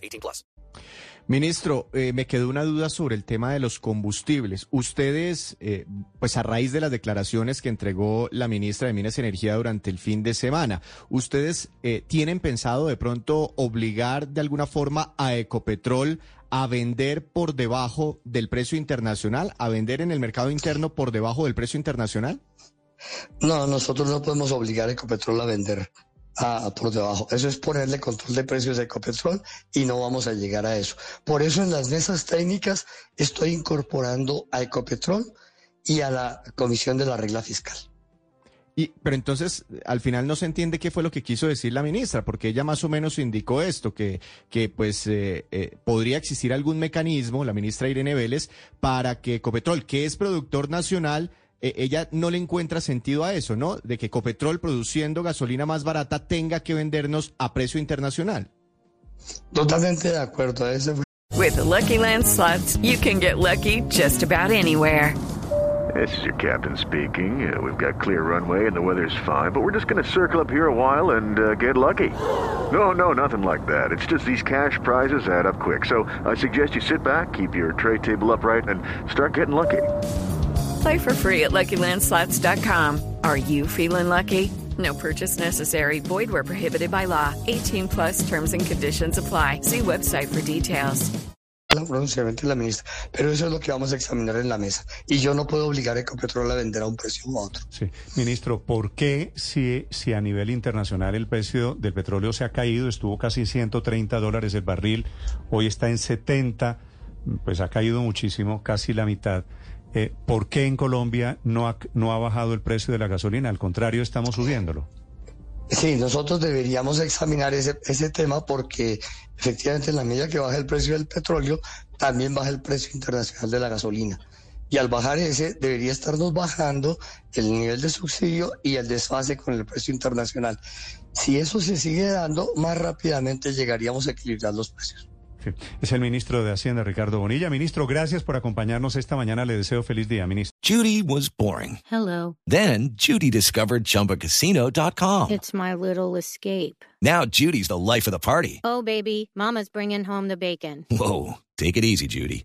18 plus. Ministro, eh, me quedó una duda sobre el tema de los combustibles. Ustedes, eh, pues a raíz de las declaraciones que entregó la ministra de Minas y Energía durante el fin de semana, ¿ustedes eh, tienen pensado de pronto obligar de alguna forma a Ecopetrol a vender por debajo del precio internacional, a vender en el mercado interno por debajo del precio internacional? No, nosotros no podemos obligar a Ecopetrol a vender a, por debajo. Eso es ponerle control de precios a Ecopetrol y no vamos a llegar a eso. Por eso en las mesas técnicas estoy incorporando a Ecopetrol y a la Comisión de la Regla Fiscal. Y, pero entonces, al final no se entiende qué fue lo que quiso decir la ministra, porque ella más o menos indicó esto, que, que pues eh, eh, podría existir algún mecanismo, la ministra Irene Vélez, para que Ecopetrol, que es productor nacional, eh, ella no le encuentra sentido a eso, ¿no? De que Ecopetrol produciendo gasolina más barata tenga que vendernos a precio internacional. Totalmente de acuerdo. Ese fue... With the Lucky Land slots, you can get lucky just about anywhere. This is your captain speaking. Uh, we've got clear runway and the weather's fine, but we're just going to circle up here a while and uh, get lucky. No, no, nothing like that. It's just these cash prizes add up quick. So I suggest you sit back, keep your tray table upright, and start getting lucky. Play for free at LuckyLandSlots.com. Are you feeling lucky? No purchase necessary. Void where prohibited by law. 18 plus terms and conditions apply. See website for details. La pronunciamiento de la ministra, pero eso es lo que vamos a examinar en la mesa. Y yo no puedo obligar a Ecopetrol a vender a un precio u otro. Sí. Ministro, ¿por qué si, si a nivel internacional el precio del petróleo se ha caído, estuvo casi 130 dólares el barril, hoy está en 70, pues ha caído muchísimo, casi la mitad? Eh, ¿Por qué en Colombia no ha, no ha bajado el precio de la gasolina? Al contrario, estamos subiéndolo. Sí, nosotros deberíamos examinar ese, ese tema porque efectivamente en la medida que baja el precio del petróleo, también baja el precio internacional de la gasolina. Y al bajar ese, debería estarnos bajando el nivel de subsidio y el desfase con el precio internacional. Si eso se sigue dando, más rápidamente llegaríamos a equilibrar los precios. Es el ministro de Hacienda, Ricardo Bonilla. Ministro, gracias por acompañarnos esta mañana. Le deseo feliz día, ministro. Judy was boring. Hello. Then Judy discovered ChumbaCasino.com. It's my little escape. Now Judy's the life of the party. Oh, baby, mama's bringing home the bacon. Whoa, take it easy, Judy.